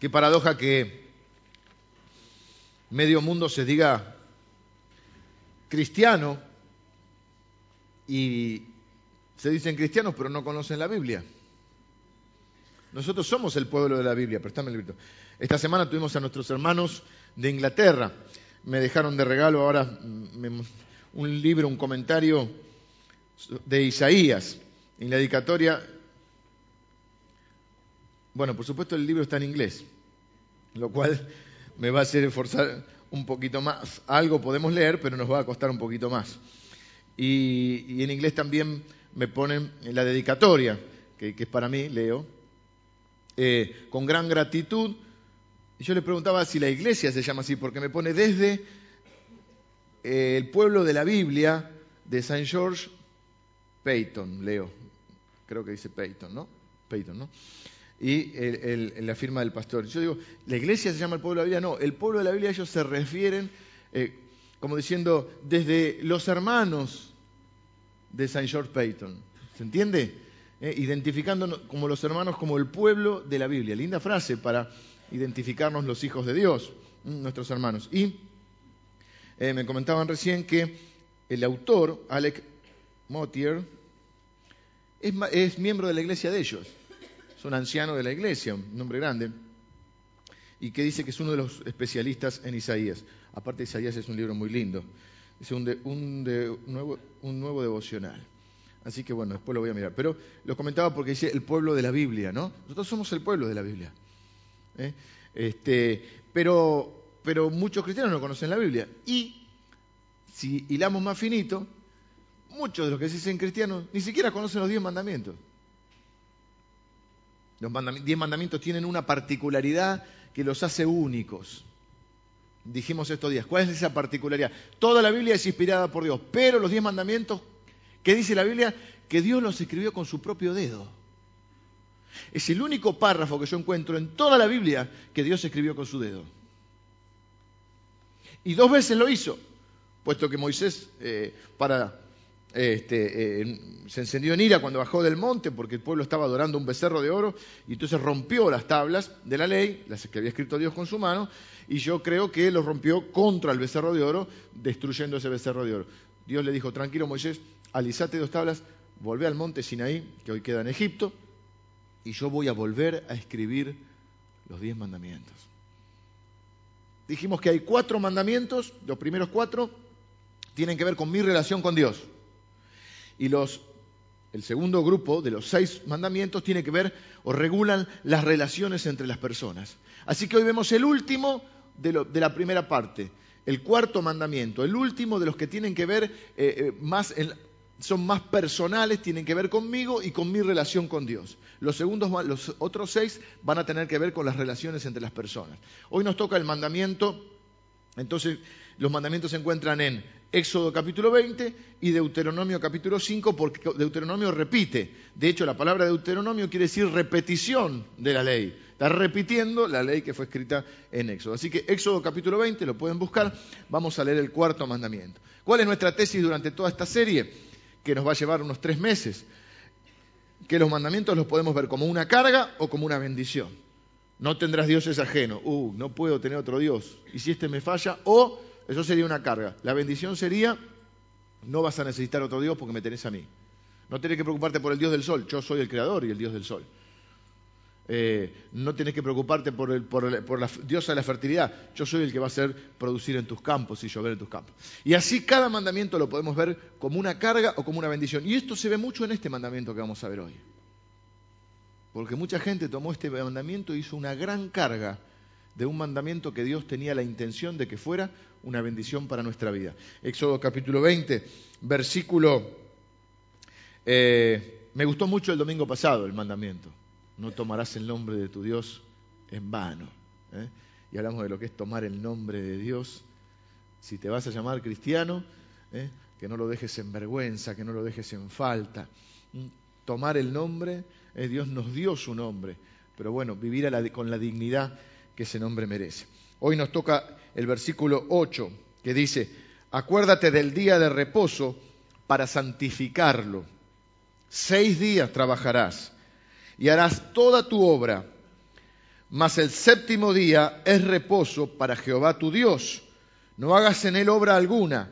Qué paradoja que medio mundo se diga cristiano y se dicen cristianos pero no conocen la Biblia. Nosotros somos el pueblo de la Biblia, préstame el grito. Esta semana tuvimos a nuestros hermanos de Inglaterra. Me dejaron de regalo ahora un libro, un comentario de Isaías. En la dedicatoria, bueno, por supuesto el libro está en inglés, lo cual me va a hacer esforzar un poquito más. Algo podemos leer, pero nos va a costar un poquito más. Y, en inglés también me ponen la dedicatoria, que, es para mí, leo, eh, con gran gratitud. Y yo le preguntaba si la iglesia se llama así, porque me pone desde eh, el pueblo de la Biblia de Saint George Peyton, leo. Creo que dice Peyton, ¿no? Peyton, ¿no? Y la firma del pastor. Yo digo, ¿la iglesia se llama el pueblo de la Biblia? No, el pueblo de la Biblia ellos se refieren eh, como diciendo desde los hermanos de St. George Payton. ¿Se entiende? Eh, identificándonos como los hermanos, como el pueblo de la Biblia. Linda frase para identificarnos los hijos de Dios, nuestros hermanos. Y eh, me comentaban recién que el autor, Alec Motier, es miembro de la iglesia de ellos es un anciano de la iglesia, un hombre grande, y que dice que es uno de los especialistas en Isaías. Aparte, Isaías es un libro muy lindo, es un, nuevo, un nuevo devocional. Así que bueno, después lo voy a mirar. Pero lo comentaba porque dice el pueblo de la Biblia, ¿no? Nosotros somos el pueblo de la Biblia. ¿eh? Este, pero, pero muchos cristianos no conocen la Biblia. Y si hilamos más finito, muchos de los que se dicen cristianos ni siquiera conocen los diez mandamientos. Los diez mandamientos tienen una particularidad que los hace únicos. Dijimos estos días, ¿cuál es esa particularidad? Toda la Biblia es inspirada por Dios, pero los diez mandamientos, ¿qué dice la Biblia? Que Dios los escribió con su propio dedo. Es el único párrafo que yo encuentro en toda la Biblia que Dios escribió con su dedo. Y dos veces lo hizo, puesto que Moisés, eh, para este, eh, se encendió en ira cuando bajó del monte porque el pueblo estaba adorando un becerro de oro y entonces rompió las tablas de la ley, las que había escrito Dios con su mano, y yo creo que lo rompió contra el becerro de oro, destruyendo ese becerro de oro. Dios le dijo, tranquilo Moisés, alisate dos tablas, volvé al monte Sinaí, que hoy queda en Egipto, y yo voy a volver a escribir los diez mandamientos. Dijimos que hay cuatro mandamientos, los primeros cuatro tienen que ver con mi relación con Dios. Y los, el segundo grupo de los seis mandamientos tiene que ver o regulan las relaciones entre las personas. Así que hoy vemos el último de, la primera parte, el cuarto mandamiento, el último de los que tienen que ver eh, eh, más, son más personales, tienen que ver conmigo y con mi relación con Dios. Los, segundos, los otros seis van a tener que ver con las relaciones entre las personas. Hoy nos toca el mandamiento, entonces los mandamientos se encuentran en Éxodo capítulo 20 y Deuteronomio capítulo 5, porque Deuteronomio repite. De hecho, la palabra Deuteronomio quiere decir repetición de la ley. Está repitiendo la ley que fue escrita en Éxodo. Así que Éxodo capítulo 20, lo pueden buscar, vamos a leer el cuarto mandamiento. ¿Cuál es nuestra tesis durante toda esta serie? Que nos va a llevar unos tres meses. Que los mandamientos los podemos ver como una carga o como una bendición. No tendrás dioses ajeno. Uh, no puedo tener otro Dios. ¿Y si este me falla? O eso sería una carga. La bendición sería, no vas a necesitar otro Dios porque me tenés a mí. No tenés que preocuparte por el Dios del sol, yo soy el creador y el Dios del sol. Eh, no tenés que preocuparte por, el, la diosa de la fertilidad, yo soy el que va a hacer producir en tus campos y llover en tus campos. Y así cada mandamiento lo podemos ver como una carga o como una bendición. Y esto se ve mucho en este mandamiento que vamos a ver hoy. Porque mucha gente tomó este mandamiento e hizo una gran carga de un mandamiento que Dios tenía la intención de que fuera una bendición para nuestra vida. Éxodo capítulo 20, versículo... Eh, me gustó mucho el domingo pasado el mandamiento. No tomarás el nombre de tu Dios en vano. ¿eh? Y hablamos de lo que es tomar el nombre de Dios. Si te vas a llamar cristiano, ¿eh? que no lo dejes en vergüenza, que no lo dejes en falta. ¿Mm? Tomar el nombre, Dios nos dio su nombre, pero bueno, vivir con la dignidad que ese nombre merece. Hoy nos toca el versículo 8, que dice, acuérdate del día de reposo para santificarlo. Seis días trabajarás y harás toda tu obra, Mas el séptimo día es reposo para Jehová tu Dios. No hagas en él obra alguna,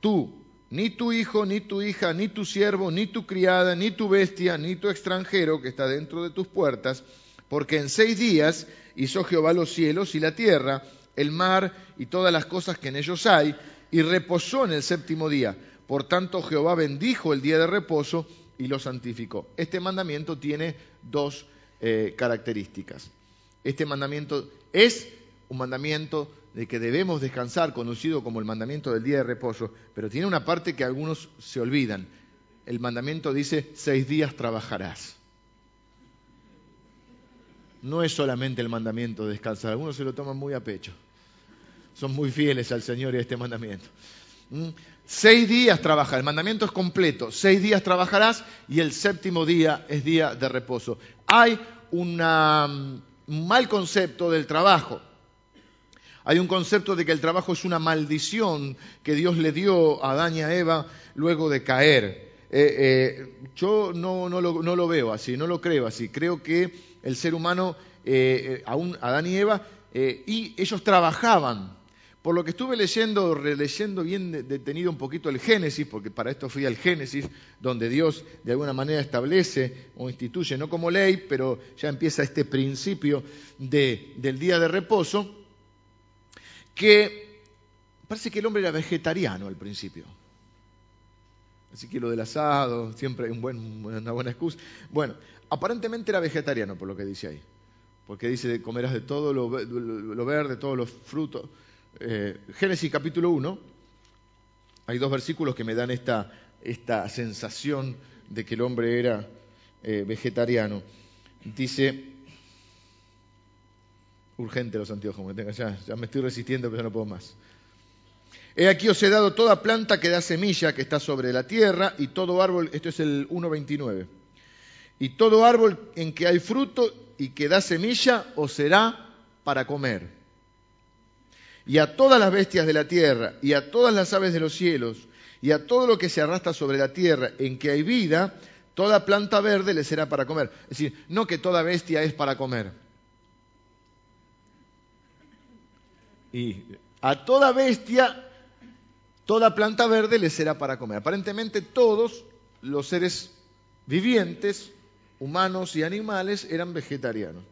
tú, ni tu hijo, ni tu hija, ni tu siervo, ni tu criada, ni tu bestia, ni tu extranjero que está dentro de tus puertas, porque en seis días hizo Jehová los cielos y la tierra, el mar y todas las cosas que en ellos hay, y reposó en el séptimo día. Por tanto, Jehová bendijo el día de reposo y lo santificó. Este mandamiento tiene dos eh, características. Este mandamiento es un mandamiento de que debemos descansar, conocido como el mandamiento del día de reposo, pero tiene una parte que algunos se olvidan. El mandamiento dice, seis días trabajarás. No es solamente el mandamiento de descansar, algunos se lo toman muy a pecho. Son muy fieles al Señor y a este mandamiento. ¿Mm? Seis días trabajar, el mandamiento es completo, seis días trabajarás y el séptimo día es día de reposo. Hay un mal concepto del trabajo. Hay un concepto de que el trabajo es una maldición que Dios le dio a Adán y a Eva luego de caer. Eh, eh, yo no, lo, veo así, no lo creo así. Creo que el ser humano, eh, aún Adán y Eva, y ellos trabajaban. Por lo que estuve leyendo, releyendo bien detenido un poquito el Génesis, porque para esto fui al Génesis, donde Dios de alguna manera establece o instituye, no como ley, pero ya empieza este principio del día de reposo que parece que el hombre era vegetariano al principio. Así que lo del asado, siempre hay una buena excusa. Bueno, aparentemente era vegetariano por lo que dice ahí. Porque dice, comerás de todo lo, verde, todos los frutos. Eh, Génesis capítulo 1, hay dos versículos que me dan esta, esta sensación de que el hombre era eh, vegetariano. Dice, Urgente los anteojos, ya, ya me estoy resistiendo, pero ya no puedo más. He aquí os he dado toda planta que da semilla que está sobre la tierra y todo árbol, esto es el 1.29, y todo árbol en que hay fruto y que da semilla os será para comer. Y a todas las bestias de la tierra y a todas las aves de los cielos y a todo lo que se arrastra sobre la tierra en que hay vida, toda planta verde le será para comer. Es decir, no que toda bestia es para comer Y a toda bestia, toda planta verde le será para comer. Aparentemente todos los seres vivientes, humanos y animales, eran vegetarianos.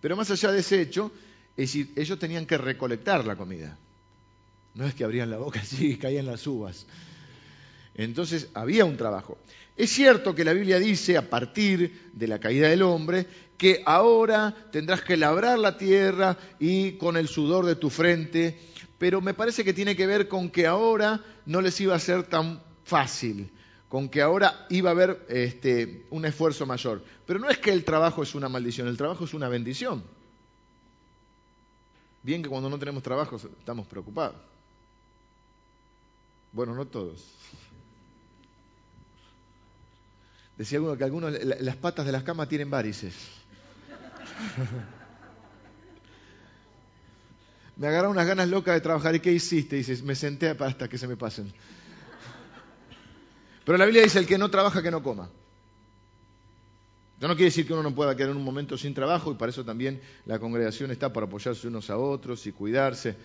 Pero más allá de ese hecho, es decir, ellos tenían que recolectar la comida. No es que abrían la boca así y caían las uvas. Entonces había un trabajo. Es cierto que la Biblia dice, a partir de la caída del hombre, que ahora tendrás que labrar la tierra y con el sudor de tu frente, pero me parece que tiene que ver con que ahora no les iba a ser tan fácil, con que ahora iba a haber este, un esfuerzo mayor. Pero no es que el trabajo es una maldición, el trabajo es una bendición. Bien que cuando no tenemos trabajo estamos preocupados. Bueno, no todos. Decía alguno que algunos las patas de las camas tienen varices. me agarraron unas ganas locas de trabajar. ¿Y qué hiciste? dices, me senté hasta que se me pasen. Pero la Biblia dice, el que no trabaja, que no coma. Esto no quiere decir que uno no pueda quedar en un momento sin trabajo y para eso también la congregación está para apoyarse unos a otros y cuidarse.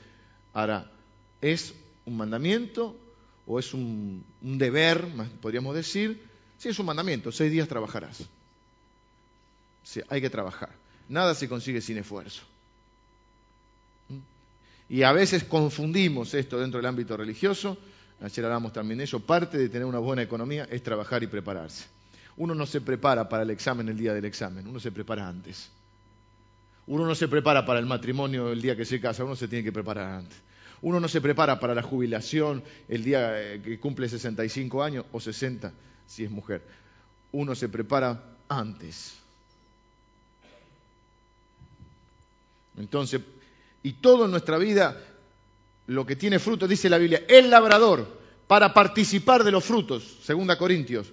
Ahora, ¿es un mandamiento o es un, un deber, podríamos decir? Sí, es un mandamiento, seis días trabajarás. Sí, hay que trabajar. Nada se consigue sin esfuerzo. ¿Mm? Y a veces confundimos esto dentro del ámbito religioso. Ayer hablamos también de eso. Parte de tener una buena economía es trabajar y prepararse. Uno no se prepara para el examen el día del examen, uno se prepara antes. Uno no se prepara para el matrimonio el día que se casa, uno se tiene que preparar antes. Uno no se prepara para la jubilación el día eh, que cumple 65 años o 60 si es mujer. Uno se prepara antes. Entonces, y todo en nuestra vida, lo que tiene fruto, dice la Biblia, el labrador, para participar de los frutos, segunda Corintios,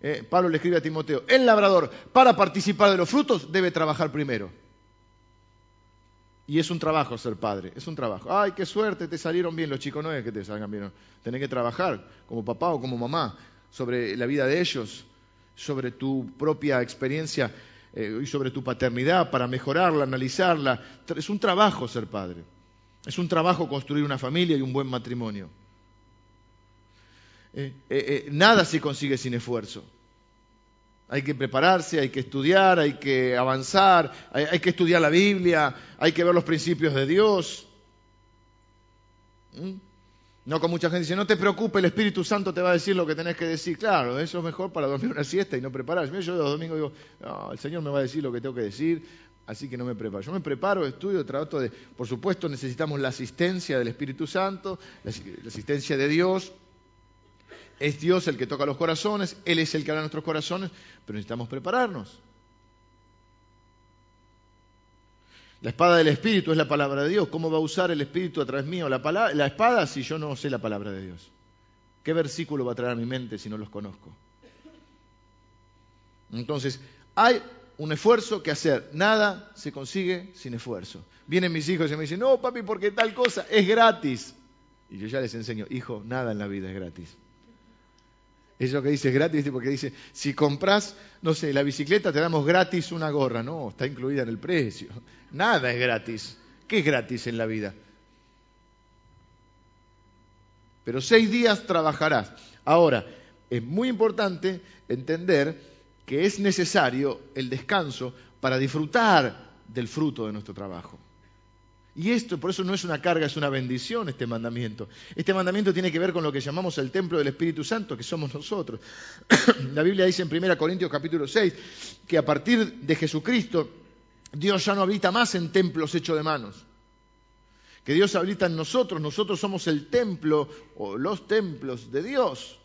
eh, Pablo le escribe a Timoteo, el labrador, para participar de los frutos, debe trabajar primero. Y es un trabajo ser padre, es un trabajo. Ay, qué suerte, te salieron bien los chicos, no es que te salgan bien, tenés que trabajar como papá o como mamá sobre la vida de ellos, sobre tu propia experiencia eh, y sobre tu paternidad para mejorarla, analizarla. Es un trabajo ser padre. Es un trabajo construir una familia y un buen matrimonio. Eh, eh, nada se consigue sin esfuerzo. Hay que prepararse, hay que estudiar, hay que avanzar, hay, que estudiar la Biblia, hay que ver los principios de Dios. ¿Mm? No con mucha gente dice, no te preocupes, el Espíritu Santo te va a decir lo que tenés que decir. Claro, eso es mejor para dormir una siesta y no prepararse. Yo los domingos digo, el Señor me va a decir lo que tengo que decir, así que no me preparo. Yo me preparo, estudio, trato de, por supuesto necesitamos la asistencia del Espíritu Santo, la, asistencia de Dios. Es Dios el que toca los corazones, Él es el que habla nuestros corazones, pero necesitamos prepararnos. La espada del Espíritu es la palabra de Dios. ¿Cómo va a usar el Espíritu a través mío la, espada si yo no sé la palabra de Dios? ¿Qué versículo va a traer a mi mente si no los conozco? Entonces, hay un esfuerzo que hacer. Nada se consigue sin esfuerzo. Vienen mis hijos y me dicen, no, papi, porque tal cosa es gratis. Y yo ya les enseño, hijo, nada en la vida es gratis. Eso que dice gratis, porque dice, si compras, no sé, la bicicleta te damos gratis una gorra. No, está incluida en el precio. Nada es gratis. ¿Qué es gratis en la vida? Pero seis días trabajarás. Ahora, es muy importante entender que es necesario el descanso para disfrutar del fruto de nuestro trabajo. Y esto, por eso no es una carga, es una bendición este mandamiento. Este mandamiento tiene que ver con lo que llamamos el templo del Espíritu Santo, que somos nosotros. La Biblia dice en 1 Corintios capítulo 6 que a partir de Jesucristo Dios ya no habita más en templos hechos de manos. Que Dios habita en nosotros, nosotros somos el templo o los templos de Dios.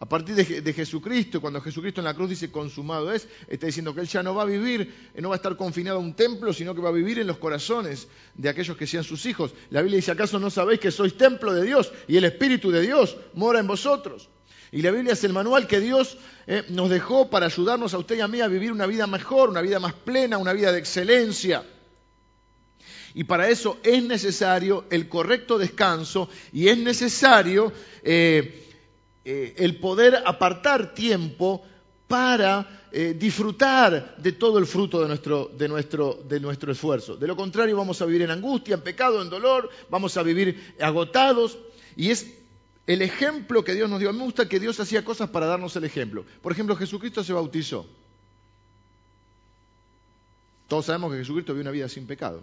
A partir de, Jesucristo, cuando Jesucristo en la cruz dice consumado es, está diciendo que Él ya no va a vivir, no va a estar confinado a un templo, sino que va a vivir en los corazones de aquellos que sean sus hijos. La Biblia dice, ¿acaso no sabéis que sois templo de Dios y el Espíritu de Dios mora en vosotros? Y la Biblia es el manual que Dios eh, nos dejó para ayudarnos a usted y a mí a vivir una vida mejor, una vida más plena, una vida de excelencia. Y para eso es necesario el correcto descanso y es necesario... Eh, eh, el poder apartar tiempo para eh, disfrutar de todo el fruto de nuestro, de, nuestro, de nuestro esfuerzo. De lo contrario, vamos a vivir en angustia, en pecado, en dolor, vamos a vivir agotados. Y es el ejemplo que Dios nos dio. A mí me gusta que Dios hacía cosas para darnos el ejemplo. Por ejemplo, Jesucristo se bautizó. Todos sabemos que Jesucristo vivió una vida sin pecado.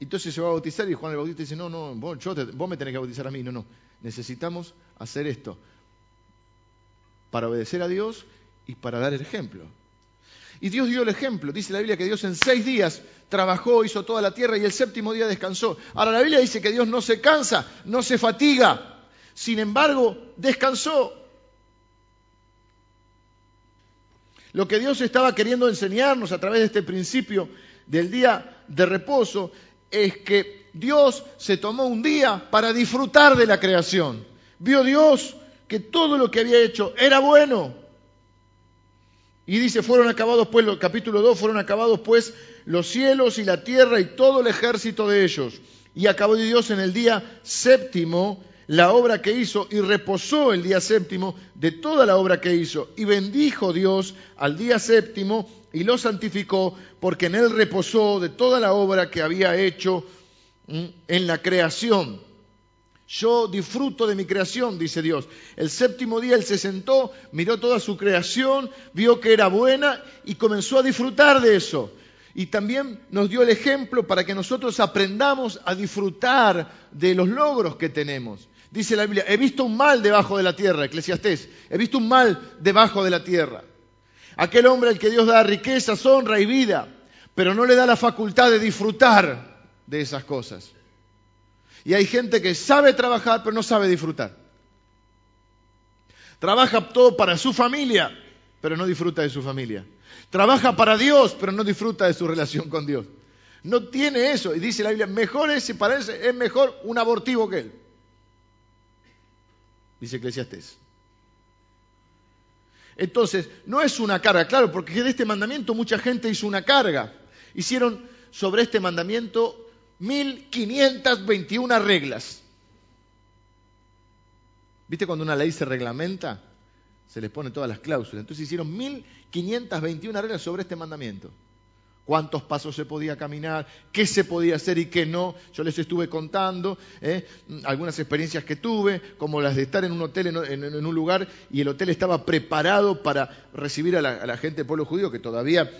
Entonces se va a bautizar y Juan el Bautista dice, no, no, vos, vos me tenés que bautizar a mí. No, no, necesitamos hacer esto para obedecer a Dios y para dar el ejemplo. Y Dios dio el ejemplo. Dice la Biblia que Dios en seis días trabajó, hizo toda la tierra y el séptimo día descansó. Ahora la Biblia dice que Dios no se cansa, no se fatiga. Sin embargo, descansó. Lo que Dios estaba queriendo enseñarnos a través de este principio del día de reposo es que Dios se tomó un día para disfrutar de la creación. Vio Dios que todo lo que había hecho era bueno. Y dice, fueron acabados pues, capítulo 2, fueron acabados pues los cielos y la tierra y todo el ejército de ellos. Y acabó Dios en el día séptimo la obra que hizo y reposó el día séptimo de toda la obra que hizo. Y bendijo Dios al día séptimo y lo santificó porque en él reposó de toda la obra que había hecho en la creación. Yo disfruto de mi creación, dice Dios. El séptimo día Él se sentó, miró toda su creación, vio que era buena y comenzó a disfrutar de eso. Y también nos dio el ejemplo para que nosotros aprendamos a disfrutar de los logros que tenemos. Dice la Biblia, he visto un mal debajo de la tierra, Eclesiastés, he visto un mal debajo de la tierra. Aquel hombre al que Dios da riqueza, honra y vida, pero no le da la facultad de disfrutar de esas cosas. Y hay gente que sabe trabajar pero no sabe disfrutar. Trabaja todo para su familia, pero no disfruta de su familia. Trabaja para Dios, pero no disfruta de su relación con Dios. No tiene eso. Y dice la Biblia, mejor es, si parece, es mejor un abortivo que él. Dice Eclesiastés. Entonces, no es una carga, claro, porque de este mandamiento mucha gente hizo una carga. Hicieron sobre este mandamiento 1521 reglas. ¿Viste cuando una ley se reglamenta? se les pone todas las cláusulas. Entonces hicieron 1521 reglas sobre este mandamiento. Cuántos pasos se podía caminar, qué se podía hacer y qué no. Yo les estuve contando ¿eh? algunas experiencias que tuve, como las de estar en un hotel, en, un lugar, y el hotel estaba preparado para recibir a la, gente del pueblo judío, que todavía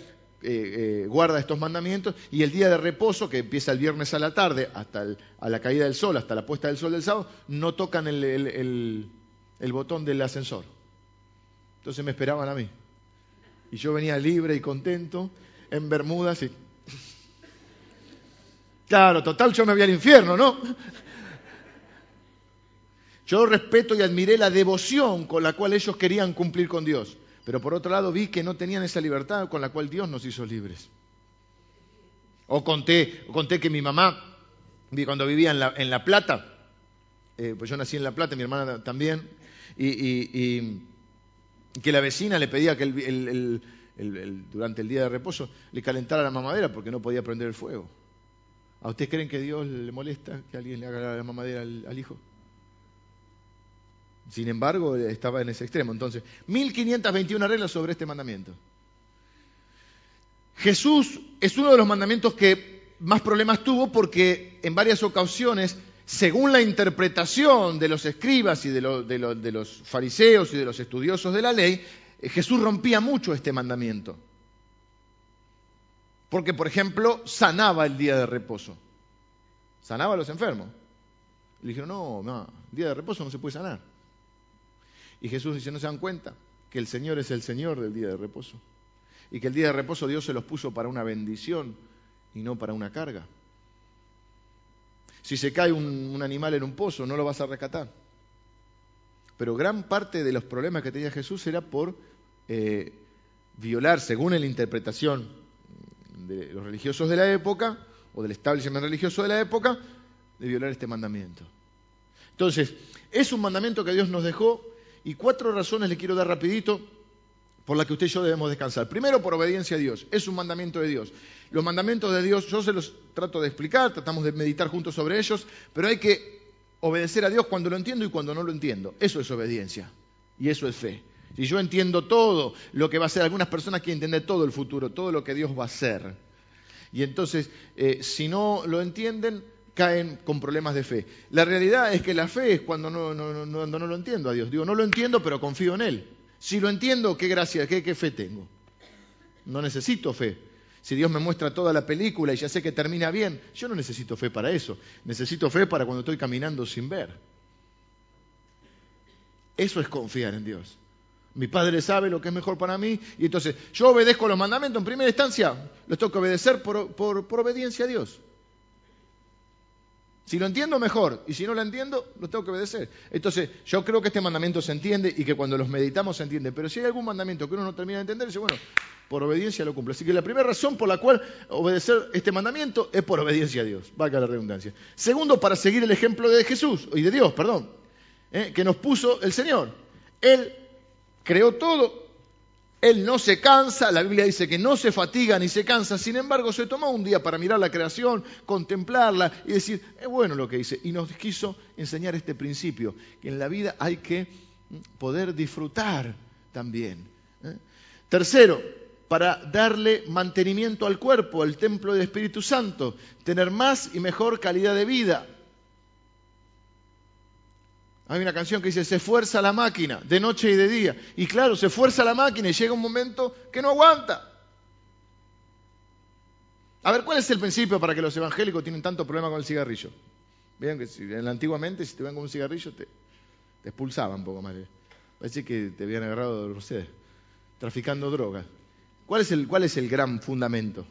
eh, eh, guarda estos mandamientos, y el día de reposo, que empieza el viernes a la tarde, hasta a la caída del sol, hasta la puesta del sol del sábado, no tocan el botón del ascensor. Entonces me esperaban a mí. Y yo venía libre y contento, en Bermudas y... Claro, total, yo me voy al infierno, ¿no? Yo respeto y admiré la devoción con la cual ellos querían cumplir con Dios. Pero por otro lado vi que no tenían esa libertad con la cual Dios nos hizo libres. O conté, conté que mi mamá, cuando vivía en La, en la Plata, eh, pues yo nací en La Plata, mi hermana también, y que la vecina le pedía que durante el día de reposo le calentara la mamadera porque no podía prender el fuego. ¿A ustedes creen que Dios le molesta que alguien le haga la mamadera al, hijo? Sin embargo, estaba en ese extremo. Entonces, 1521 reglas sobre este mandamiento. Jesús es uno de los mandamientos que más problemas tuvo porque en varias ocasiones según la interpretación de los escribas y de, los fariseos y de los estudiosos de la ley, Jesús rompía mucho este mandamiento. Porque, por ejemplo, sanaba el día de reposo. Sanaba a los enfermos. Le dijeron, no, no, día de reposo no se puede sanar. Y Jesús dice, no se dan cuenta que el Señor es el Señor del día de reposo. Y que el día de reposo Dios se los puso para una bendición y no para una carga. Si se cae un, animal en un pozo, no lo vas a rescatar. Pero gran parte de los problemas que tenía Jesús era por eh, violar, según la interpretación de los religiosos de la época, o del establishment religioso de la época, de violar este mandamiento. Entonces, es un mandamiento que Dios nos dejó y cuatro razones le quiero dar rapidito por las que usted y yo debemos descansar. Primero, por obediencia a Dios. Es un mandamiento de Dios. Los mandamientos de Dios, yo se los trato de explicar, tratamos de meditar juntos sobre ellos, pero hay que obedecer a Dios cuando lo entiendo y cuando no lo entiendo. Eso es obediencia y eso es fe. Si yo entiendo todo lo que va a ser, algunas personas quieren entender todo el futuro, todo lo que Dios va a hacer. Y entonces, eh, si no lo entienden, caen con problemas de fe. La realidad es que la fe es cuando no, lo entiendo a Dios. Digo, no lo entiendo, pero confío en Él. Si lo entiendo, qué gracia, qué fe tengo. No necesito fe. Si Dios me muestra toda la película y ya sé que termina bien, yo no necesito fe para eso. Necesito fe para cuando estoy caminando sin ver. Eso es confiar en Dios. Mi Padre sabe lo que es mejor para mí y entonces yo obedezco los mandamientos en primera instancia, los tengo que obedecer por, por obediencia a Dios. Si lo entiendo, mejor. Y si no lo entiendo, lo tengo que obedecer. Entonces, yo creo que este mandamiento se entiende y que cuando los meditamos se entiende. Pero si hay algún mandamiento que uno no termina de entender, dice, bueno, por obediencia lo cumple. Así que la primera razón por la cual obedecer este mandamiento es por obediencia a Dios. Valga la redundancia. Segundo, para seguir el ejemplo de Jesús, y de Dios, perdón, ¿eh? que nos puso el Señor. Él creó todo, él no se cansa, la Biblia dice que no se fatiga ni se cansa, sin embargo se tomó un día para mirar la creación, contemplarla y decir, es bueno lo que dice. Y nos quiso enseñar este principio, que en la vida hay que poder disfrutar también. ¿eh? Tercero, para darle mantenimiento al cuerpo, al templo del Espíritu Santo, tener más y mejor calidad de vida. Hay una canción que dice, se fuerza la máquina de noche y de día. Y claro, se fuerza la máquina y llega un momento que no aguanta. A ver, ¿cuál es el principio para que los evangélicos tienen tanto problema con el cigarrillo? Vean que si, antiguamente si te ven con un cigarrillo te, expulsaban un poco más. Parece que te habían agarrado, no sé, traficando drogas. ¿Cuál es el, cuál es el gran fundamento?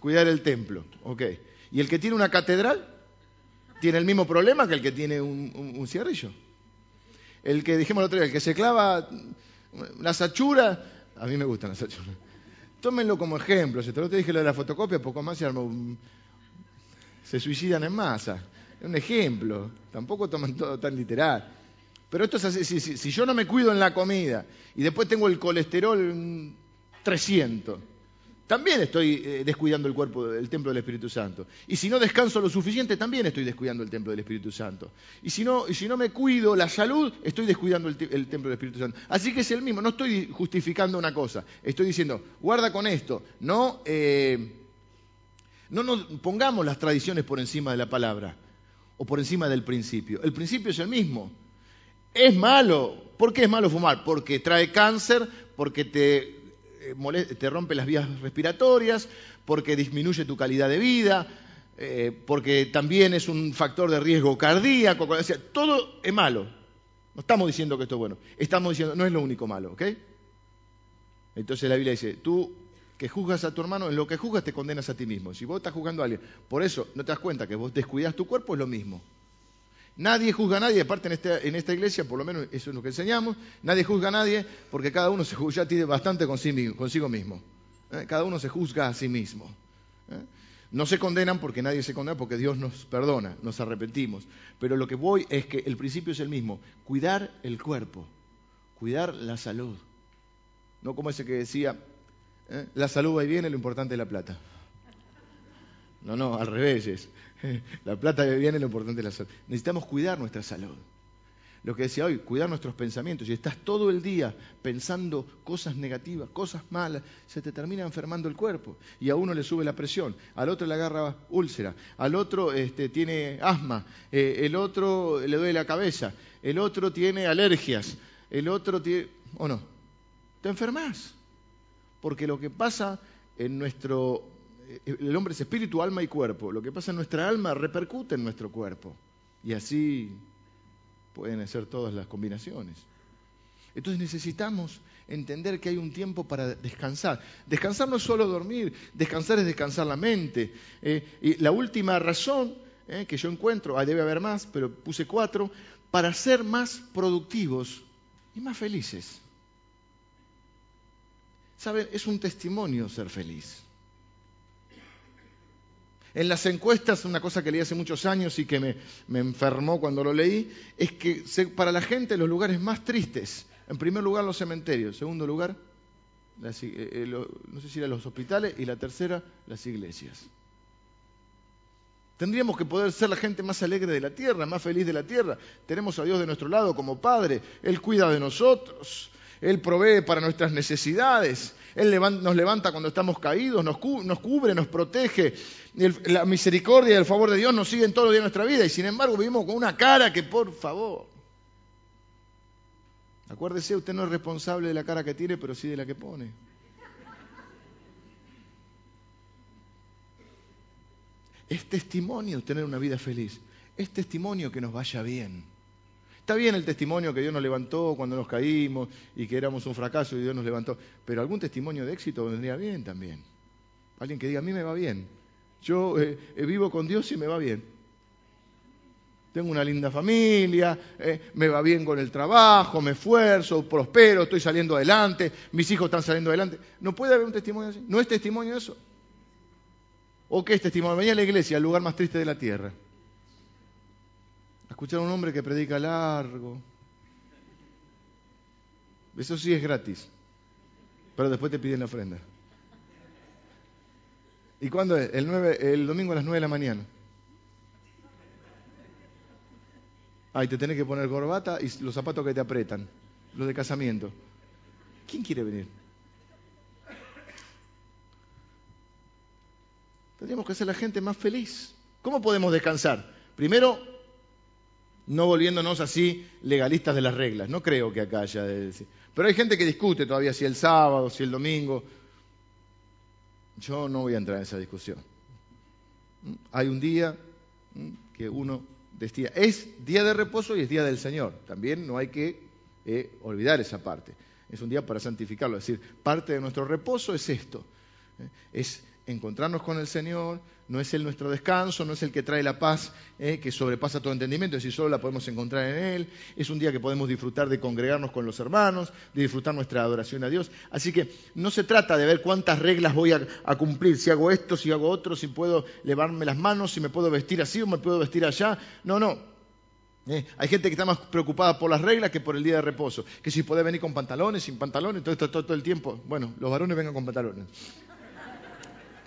Cuidar el templo. Ok. ¿Y el que tiene una catedral? Tiene el mismo problema que el que tiene un, cigarrillo. El que, dijimos el otro día, el que se clava la sachura, a mí me gustan las sachuras. Tómenlo como ejemplo. Si te lo te dije lo de la fotocopia, poco más se se suicidan en masa. Es un ejemplo. Tampoco toman todo tan literal. Pero esto es así. Si, si yo no me cuido en la comida y después tengo el colesterol 300, también estoy eh, descuidando el cuerpo, el templo del Espíritu Santo. Y si no descanso lo suficiente, también estoy descuidando el templo del Espíritu Santo. Y si no, me cuido la salud, estoy descuidando el, templo del Espíritu Santo. Así que es el mismo, no estoy justificando una cosa, estoy diciendo, guarda con esto, no, eh, no nos pongamos las tradiciones por encima de la palabra o por encima del principio. El principio es el mismo. Es malo. ¿Por qué es malo fumar? Porque trae cáncer, porque te te rompe las vías respiratorias, porque disminuye tu calidad de vida, eh, porque también es un factor de riesgo cardíaco. todo es malo. No estamos diciendo que esto es bueno. Estamos diciendo, no es lo único malo, ¿ok? Entonces la Biblia dice, tú que juzgas a tu hermano, en lo que juzgas te condenas a ti mismo. Si vos estás juzgando a alguien, por eso no te das cuenta que vos descuidas tu cuerpo, es lo mismo. Nadie juzga a nadie, aparte en esta, iglesia, por lo menos eso es lo que enseñamos, nadie juzga a nadie porque cada uno se ya tiene bastante consigo, mismo. ¿eh? Cada uno se juzga a sí mismo. ¿eh? No se condenan porque nadie se condena, porque Dios nos perdona, nos arrepentimos. Pero lo que voy es que el principio es el mismo, cuidar el cuerpo, cuidar la salud. No como ese que decía, ¿eh? la salud va y viene, lo importante es la plata. No, no, al revés. La plata que viene, lo importante es la salud. Necesitamos cuidar nuestra salud. Lo que decía hoy, cuidar nuestros pensamientos. Si estás todo el día pensando cosas negativas, cosas malas, se te termina enfermando el cuerpo. Y a uno le sube la presión, al otro le agarra úlcera, al otro este, tiene asma, eh, el otro le duele la cabeza, el otro tiene alergias, el otro tiene... ¿O no? Te enfermas. Porque lo que pasa en nuestro el hombre es espíritu, alma y cuerpo. Lo que pasa en nuestra alma repercute en nuestro cuerpo. Y así pueden ser todas las combinaciones. Entonces necesitamos entender que hay un tiempo para descansar. Descansar no es solo dormir, descansar es descansar la mente. Eh, y la última razón eh, que yo encuentro, ahí debe haber más, pero puse cuatro, para ser más productivos y más felices. ¿Saben? Es un testimonio ser feliz. En las encuestas, una cosa que leí hace muchos años y que me, enfermó cuando lo leí, es que para la gente los lugares más tristes, en primer lugar los cementerios, en segundo lugar, eh, eh, no sé si eran los hospitales, y la tercera, las iglesias. Tendríamos que poder ser la gente más alegre de la tierra, más feliz de la tierra. Tenemos a Dios de nuestro lado como Padre, Él cuida de nosotros, Él provee para nuestras necesidades, Él nos levanta cuando estamos caídos, nos, cubre, nos protege. la misericordia y el favor de Dios nos siguen todos los días de nuestra vida y sin embargo vivimos con una cara que, por favor, acuérdese, usted no es responsable de la cara que tiene, pero sí de la que pone. Es testimonio tener una vida feliz. Es testimonio que nos vaya bien. Está bien el testimonio que Dios nos levantó cuando nos caímos y que éramos un fracaso y Dios nos levantó, pero algún testimonio de éxito vendría bien también. Alguien que diga, a mí me va bien. Yo eh, eh, vivo con Dios y me va bien. Tengo una linda familia, eh, me va bien con el trabajo, me esfuerzo, prospero, estoy saliendo adelante, mis hijos están saliendo adelante. ¿No puede haber un testimonio así? ¿No es testimonio eso? ¿O qué es testimonio? Venía a la iglesia, el lugar más triste de la tierra escuchar a un hombre que predica largo. Eso sí es gratis, pero después te piden la ofrenda. ¿Y cuándo es? El, domingo a las 9 de la mañana. Ahí te tenés que poner corbata y los zapatos que te apretan, los de casamiento. ¿Quién quiere venir? Tendríamos que ser la gente más feliz. ¿Cómo podemos descansar? Primero, no volviéndonos así legalistas de las reglas. No creo que acá haya de decir. Pero hay gente que discute todavía si el sábado, si el domingo. Yo no voy a entrar en esa discusión. ¿Mm? Hay un día ¿Mm? que uno decía, es día de reposo y es día del Señor. También no hay que eh, olvidar esa parte. Es un día para santificarlo. Es decir, parte de nuestro reposo es esto. ¿eh? Es encontrarnos con el Señor, no es Él nuestro descanso, no es el que trae la paz eh, que sobrepasa todo entendimiento, es decir, solo la podemos encontrar en Él, es un día que podemos disfrutar de congregarnos con los hermanos, de disfrutar nuestra adoración a Dios. Así que no se trata de ver cuántas reglas voy a, cumplir, si hago esto, si hago otro, si puedo levarme las manos, si me puedo vestir así o me puedo vestir allá. No, no, eh, hay gente que está más preocupada por las reglas que por el día de reposo. Que si puede venir con pantalones, sin pantalones, todo, esto, todo, todo el tiempo. Bueno, los varones vengan con pantalones.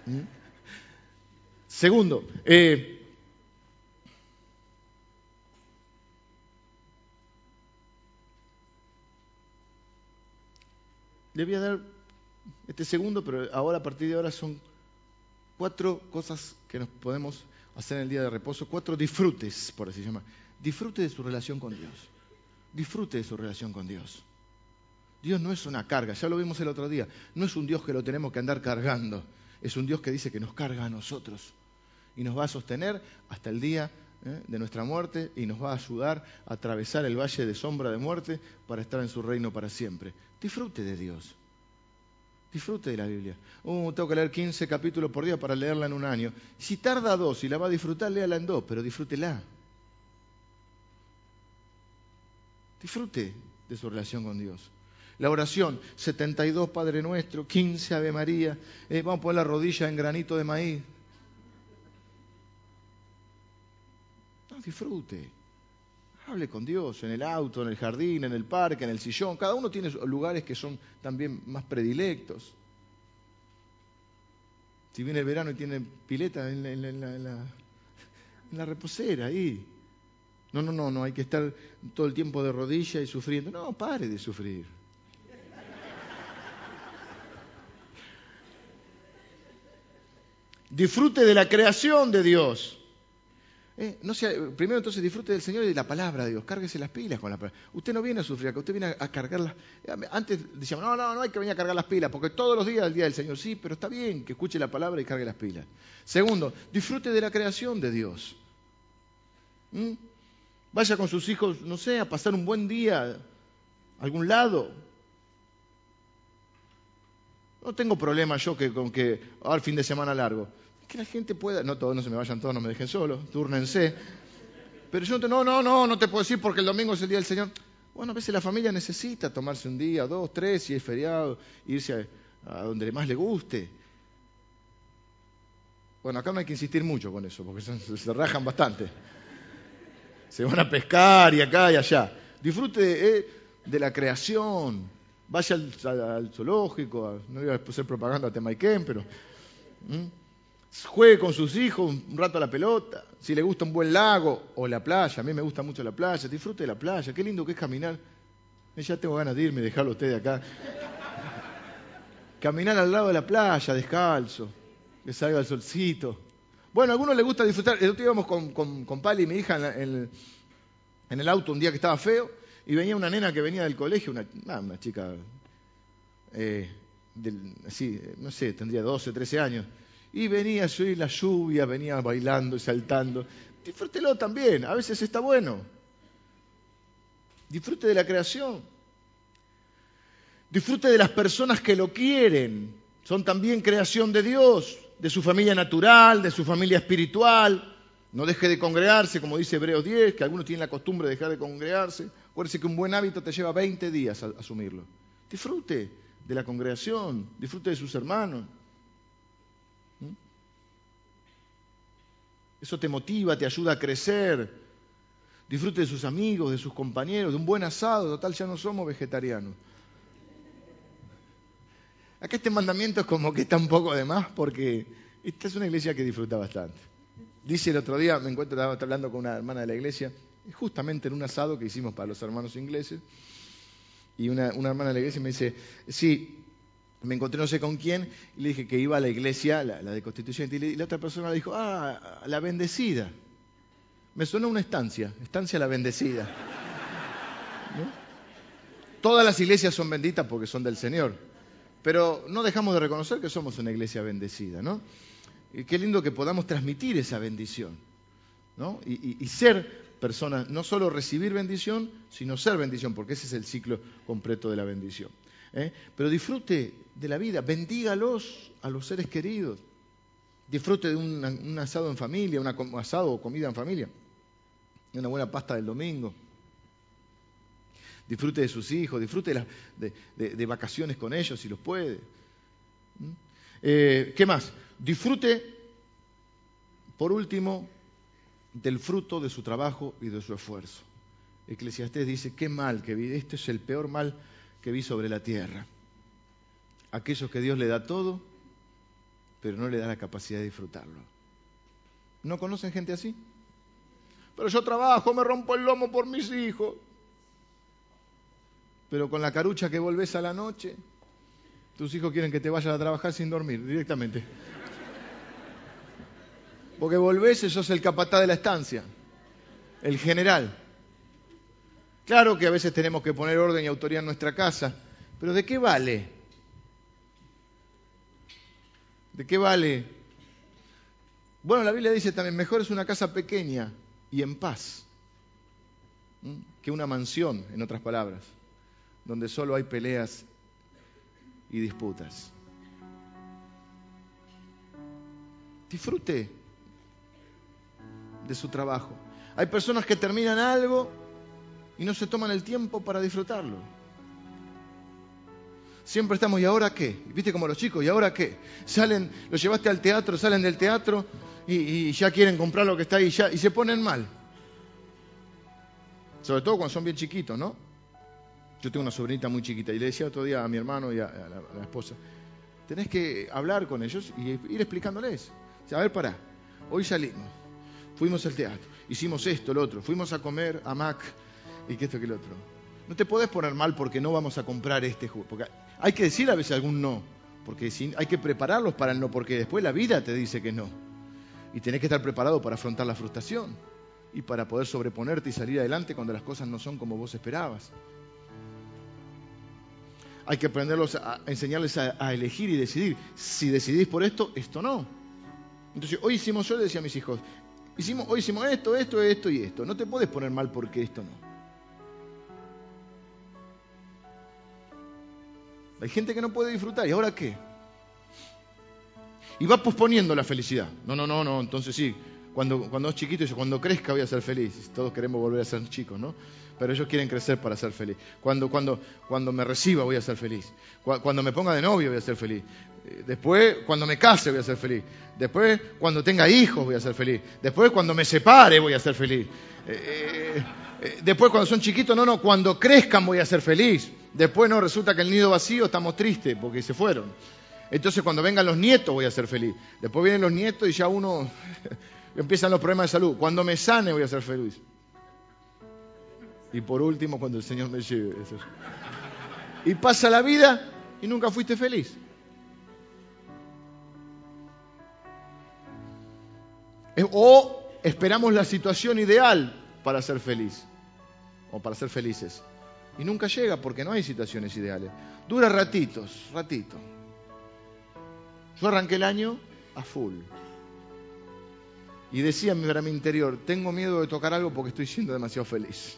¿Mm? Segundo, eh, le voy a dar este segundo, pero ahora a partir de ahora son cuatro cosas que nos podemos hacer en el día de reposo, cuatro disfrutes, por así llamar. Disfrute de su relación con Dios. Disfrute de su relación con Dios. Dios no es una carga, ya lo vimos el otro día. No es un Dios que lo tenemos que andar cargando. Es un Dios que dice que nos carga a nosotros y nos va a sostener hasta el día ¿eh? de nuestra muerte y nos va a ayudar a atravesar el valle de sombra de muerte para estar en su reino para siempre. Disfrute de Dios. Disfrute de la Biblia. Uh, tengo que leer 15 capítulos por día para leerla en un año. Si tarda dos y la va a disfrutar, léala en dos, pero disfrútela. Disfrute de su relación con Dios. La oración, 72 Padre Nuestro, 15 Ave María, eh, vamos a poner la rodilla en granito de maíz. No, disfrute. Hable con Dios en el auto, en el jardín, en el parque, en el sillón. Cada uno tiene lugares que son también más predilectos. Si viene el verano y tiene pileta en, la, reposera, ahí. No, no, no, no, hay que estar todo el tiempo de rodilla y sufriendo. No, pare de sufrir. Disfrute de la creación de Dios. Eh, no primero entonces disfrute del Señor y de la palabra de Dios, cárguese las pilas con la palabra. Usted no viene a sufrir, acá usted viene a, cargar Antes decíamos, no, no, no hay que venir a cargar las pilas, porque todos los días es el día del Señor. Sí, pero está bien que escuche la palabra y cargue las pilas. Segundo, disfrute de la creación de Dios. ¿Mm? Vaya con sus hijos, no sé, a pasar un buen día a algún lado. No tengo problema yo que, con que ahora fin de semana largo que la gente pueda, no todos, no se me vayan todos, no me dejen solo, túrnense. Pero yo no, no, no, no, no te puedo decir porque el domingo es el día del Señor. Bueno, a veces la familia necesita tomarse un día, dos, tres, si es feriado, irse a, donde más le guste. Bueno, acá no hay que insistir mucho con eso, porque se, rajan bastante. Se van a pescar y acá y allá. Disfrute de, eh, la creación. Vaya al, zoológico, no voy a hacer propaganda a Temaiken, pero juegue con sus hijos un rato a la pelota, si le gusta un buen lago o la playa, a mí me gusta mucho la playa, disfrute de la playa, qué lindo que es caminar. Ya tengo ganas de irme dejarlo a usted acá. Caminar al lado de la playa, descalzo, que salga el solcito. Bueno, a algunos les gusta disfrutar. El otro íbamos con, con, Pali y mi hija en, el auto un día que estaba feo y venía una nena que venía del colegio, una, una chica, eh, así, no sé, tendría 12, 13 años y venía a la lluvia, venía bailando y saltando. Disfrútelo también, a veces está bueno. Disfrute de la creación. Disfrute de las personas que lo quieren. Son también creación de Dios, de su familia natural, de su familia espiritual. No deje de congregarse, como dice Hebreos 10, que algunos tienen la costumbre de dejar de congregarse. Acuérdese que un buen hábito te lleva 20 días a asumirlo. Disfrute de la congregación, disfrute de sus hermanos. Eso te motiva, te ayuda a crecer. Disfrute de sus amigos, de sus compañeros, de un buen asado. Total, ya no somos vegetarianos. Acá este mandamiento es como que está un poco de más porque esta es una iglesia que disfruta bastante. Dice el otro día, me encuentro hablando con una hermana de la iglesia, justamente en un asado que hicimos para los hermanos ingleses, y una, una hermana de la iglesia me dice, sí, me encontré no sé con quién y le dije que iba a la iglesia, la, de Constitución, y la otra persona le dijo, ah, la bendecida. Me suena una estancia, estancia la bendecida. Todas las iglesias son benditas porque son del Señor, pero no dejamos de reconocer que somos una iglesia bendecida, ¿no? Y qué lindo que podamos transmitir esa bendición, ¿no? y ser personas, no solo recibir bendición, sino ser bendición, porque ese es el ciclo completo de la bendición. ¿Eh? pero disfrute de la vida, bendígalos a los seres queridos, disfrute de un, asado en familia, un asado o comida en familia, una buena pasta del domingo. Disfrute de sus hijos, disfrute de, vacaciones con ellos si los puede. ¿Mm? Eh, ¿Qué más? Disfrute, por último, del fruto de su trabajo y de su esfuerzo. Eclesiastés dice, qué mal que vi, este es el peor mal que vi sobre la tierra. Aquellos que Dios le da todo, pero no le da la capacidad de disfrutarlo. ¿No conocen gente así? Pero yo trabajo, me rompo el lomo por mis hijos. Pero con la carucha que volvés a la noche, tus hijos quieren que te vayas a trabajar sin dormir directamente. Porque volvés y sos el capatá de la estancia, el general. Claro que a veces tenemos que poner orden y autoridad en nuestra casa, pero ¿de qué vale? ¿De qué vale? Bueno, la Biblia dice también, mejor es una casa pequeña y en paz que una mansión, en otras palabras, donde solo hay peleas y disputas. Disfrute de su trabajo. Hay personas que terminan algo y no se toman el tiempo para disfrutarlo. Siempre estamos, ¿y ahora qué? ¿Viste como los chicos? ¿Y ahora qué? Salen, los llevaste al teatro, salen del teatro y, ya quieren comprar lo que está ahí ya, y se ponen mal. Sobre todo cuando son bien chiquitos, ¿no? Yo tengo una sobrinita muy chiquita y le decía otro día a mi hermano y a, la, esposa, tenés que hablar con ellos y ir explicándoles. a ver, pará, hoy salimos, fuimos al teatro, hicimos esto, lo otro, fuimos a comer a Mac y que esto, que lo otro. No te podés poner mal porque no vamos a comprar este jugo. Porque hay que decir a veces algún no, porque hay que prepararlos para el no, porque después la vida te dice que no. Y tenés que estar preparado para afrontar la frustración y para poder sobreponerte y salir adelante cuando las cosas no son como vos esperabas hay que aprenderlos a, enseñarles a, elegir y decidir. Si decidís por esto, esto no. Entonces, hoy hicimos, yo le decía a mis hijos, hicimos, hoy hicimos esto, esto, esto y esto. No te puedes poner mal porque esto no. Hay gente que no puede disfrutar. ¿Y ahora qué? Y va posponiendo la felicidad. No, no, no, no. Entonces sí, cuando, cuando es chiquito, dice, cuando crezca voy a ser feliz. Todos queremos volver a ser chicos, ¿no? pero ellos quieren crecer para ser feliz. Cuando, cuando, cuando me reciba voy a ser feliz. Cuando me ponga de novio voy a ser feliz. Eh, después, cuando me case voy a ser feliz. Después, cuando tenga hijos voy a ser feliz. Después, cuando me separe voy a ser feliz. Eh, eh, después, cuando son chiquitos, no, no, cuando crezcan voy a ser feliz. Después, no, resulta que el nido vacío estamos tristes porque se fueron. Entonces, cuando vengan los nietos voy a ser feliz. Después vienen los nietos y ya uno empiezan los problemas de salud. Cuando me sane voy a ser feliz. Y por último, cuando el Señor me lleve. Y pasa la vida y nunca fuiste feliz. O esperamos la situación ideal para ser feliz o para ser felices. Y nunca llega porque no hay situaciones ideales. Dura ratitos, ratito. Yo arranqué el año a full. Y decía para mi interior, tengo miedo de tocar algo porque estoy siendo demasiado feliz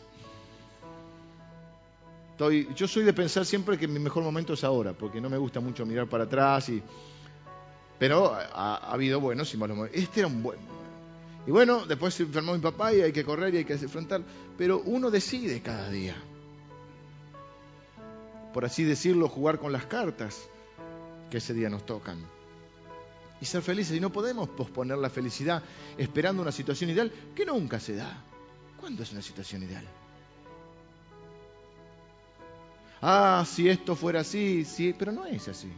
yo soy de pensar siempre que mi mejor momento es ahora, porque no me gusta mucho mirar para atrás. Y, pero ha, habido buenos y malos momentos. Este era un buen momento. Y bueno, después se enfermó mi papá y hay que correr y hay que enfrentar. Pero uno decide cada día. Por así decirlo, jugar con las cartas que ese día nos tocan. Y ser felices. Y no podemos posponer la felicidad esperando una situación ideal que nunca se da. ¿Cuándo es una situación ideal? ah, si esto fuera así, sí, pero no es así.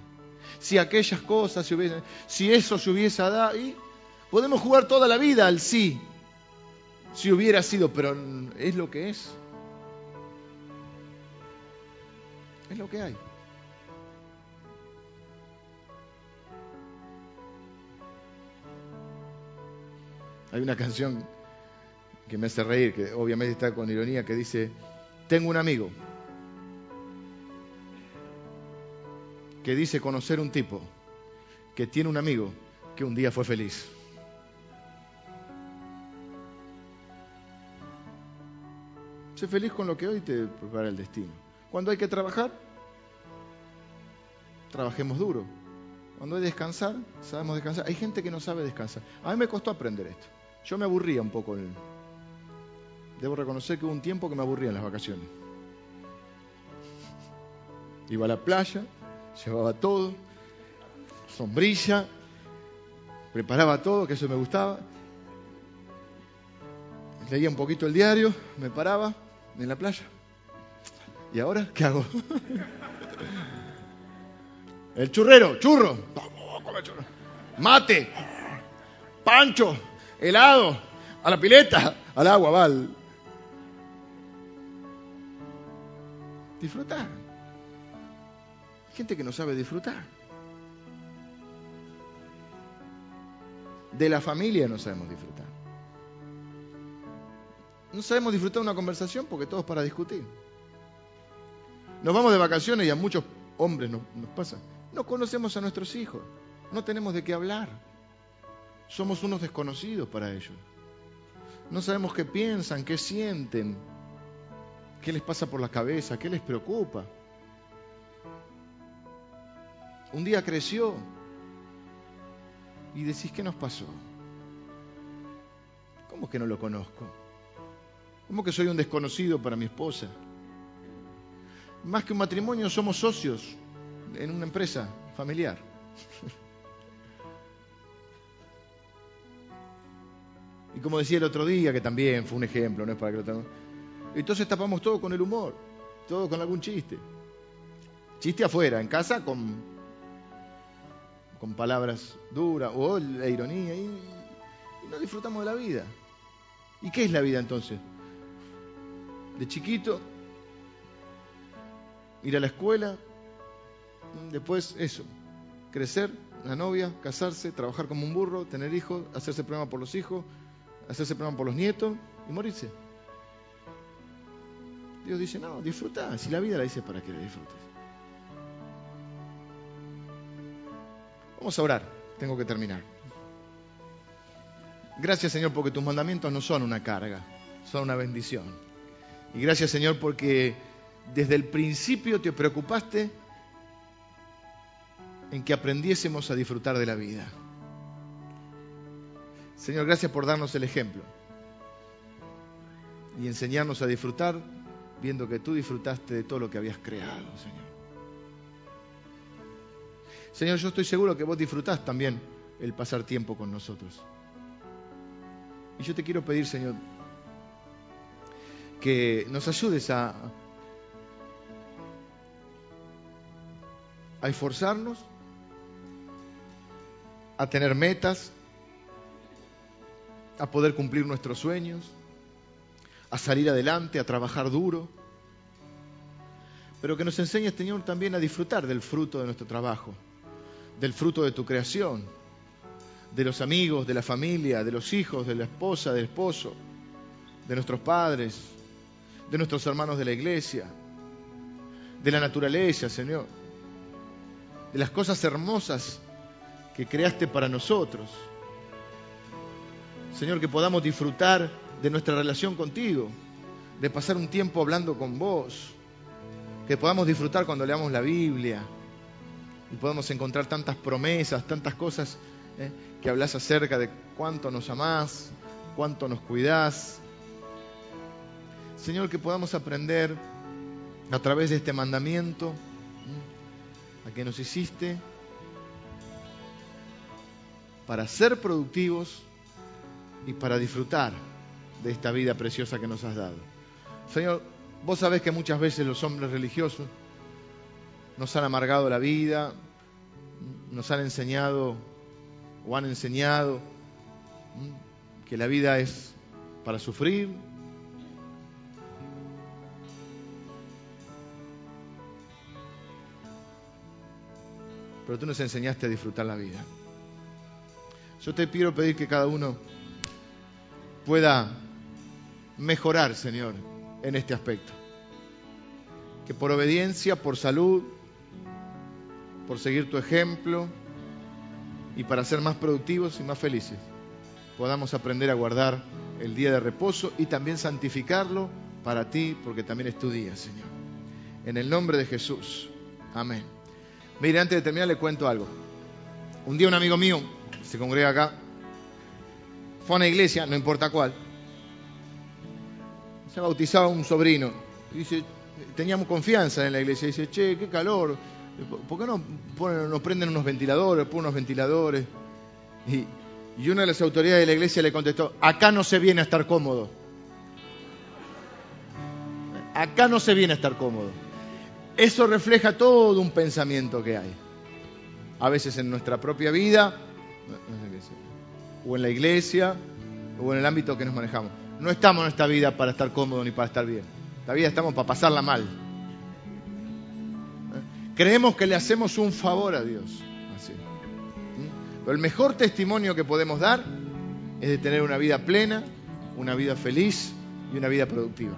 Si aquellas cosas se hubiesen, si eso se hubiese dado, y podemos jugar toda la vida al sí, si hubiera sido, pero es lo que es. Es lo que hay. Hay una canción que me hace reír, que obviamente está con ironía, que dice, tengo un amigo que dice conocer un tipo que tiene un amigo que un día fue feliz. Sé feliz con lo que hoy te prepara el destino. Cuando hay que trabajar, trabajemos duro. Cuando hay que descansar, sabemos descansar. Hay gente que no sabe descansar. A mí me costó aprender esto. Yo me aburría un poco. Debo reconocer que hubo un tiempo que me aburría en las vacaciones. Iba a la playa, llevaba todo, sombrilla, preparaba todo, que eso me gustaba. Leía un poquito el diario, me paraba en la playa. ¿Y ahora qué hago? el churrero, churro. mate, pancho, helado, a la pileta, al agua, val. Disfrutar. Gente que no sabe disfrutar. De la familia no sabemos disfrutar. No sabemos disfrutar una conversación porque todo es para discutir. Nos vamos de vacaciones y a muchos hombres nos, nos pasa. No conocemos a nuestros hijos. No tenemos de qué hablar. Somos unos desconocidos para ellos. No sabemos qué piensan, qué sienten, qué les pasa por la cabeza, qué les preocupa. Un día creció y decís, ¿qué nos pasó? ¿Cómo que no lo conozco? ¿Cómo que soy un desconocido para mi esposa? Más que un matrimonio, somos socios en una empresa familiar. Y como decía el otro día, que también fue un ejemplo, no es para que lo tengamos. Entonces tapamos todo con el humor, todo con algún chiste. Chiste afuera, en casa con, con palabras duras o la ironía y, no disfrutamos de la vida. ¿Y qué es la vida entonces? De chiquito, ir a la escuela, después eso, crecer, la novia, casarse, trabajar como un burro, tener hijos, hacerse problema por los hijos, hacerse problema por los nietos y morirse. Dios dice, no, disfruta, si la vida la dice para que la disfrutes. Vamos a orar, tengo que terminar. Gracias Señor porque tus mandamientos no son una carga, son una bendición. Y gracias Señor porque desde el principio te preocupaste en que aprendiésemos a disfrutar de la vida. Señor, gracias por darnos el ejemplo y enseñarnos a disfrutar viendo que tú disfrutaste de todo lo que habías creado, Señor. Señor, yo estoy seguro que vos disfrutás también el pasar tiempo con nosotros. Y yo te quiero pedir, Señor, que nos ayudes a, a esforzarnos, a tener metas, a poder cumplir nuestros sueños, a salir adelante, a trabajar duro, pero que nos enseñes, Señor, también a disfrutar del fruto de nuestro trabajo, del fruto de tu creación, de los amigos, de la familia, de los hijos, de la esposa, del esposo, de nuestros padres, de nuestros hermanos de la iglesia, de la naturaleza, Señor, de las cosas hermosas que creaste para nosotros. Señor, que podamos disfrutar de nuestra relación contigo, de pasar un tiempo hablando con vos, que podamos disfrutar cuando leamos la Biblia y podamos encontrar tantas promesas, tantas cosas ¿eh? que hablas acerca de cuánto nos amás, cuánto nos cuidás. Señor, que podamos aprender a través de este mandamiento a que nos hiciste para ser productivos y para disfrutar de esta vida preciosa que nos has dado. Señor, vos sabés que muchas veces los hombres religiosos nos han amargado la vida, nos han enseñado o han enseñado que la vida es para sufrir. Pero tú nos enseñaste a disfrutar la vida. Yo te quiero pedir que cada uno pueda mejorar, Señor, en este aspecto. Que por obediencia, por salud, por seguir tu ejemplo y para ser más productivos y más felices, podamos aprender a guardar el día de reposo y también santificarlo para ti, porque también es tu día, Señor. En el nombre de Jesús. Amén. Mire, antes de terminar le cuento algo. Un día un amigo mío se congrega acá fue a una iglesia, no importa cuál, se bautizaba un sobrino. Y dice, teníamos confianza en la iglesia. dice, che, qué calor. ¿Por qué no nos prenden unos ventiladores, ponen unos ventiladores? Y, y una de las autoridades de la iglesia le contestó, acá no se viene a estar cómodo. Acá no se viene a estar cómodo. Eso refleja todo un pensamiento que hay. A veces en nuestra propia vida O en la iglesia, o en el ámbito que nos manejamos. No estamos en esta vida para estar cómodos ni para estar bien. Esta vida estamos para pasarla mal. ¿Eh? Creemos que le hacemos un favor a Dios. Así. Pero el mejor testimonio que podemos dar es de tener una vida plena, una vida feliz y una vida productiva.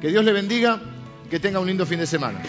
Que Dios le bendiga, que tenga un lindo fin de semana.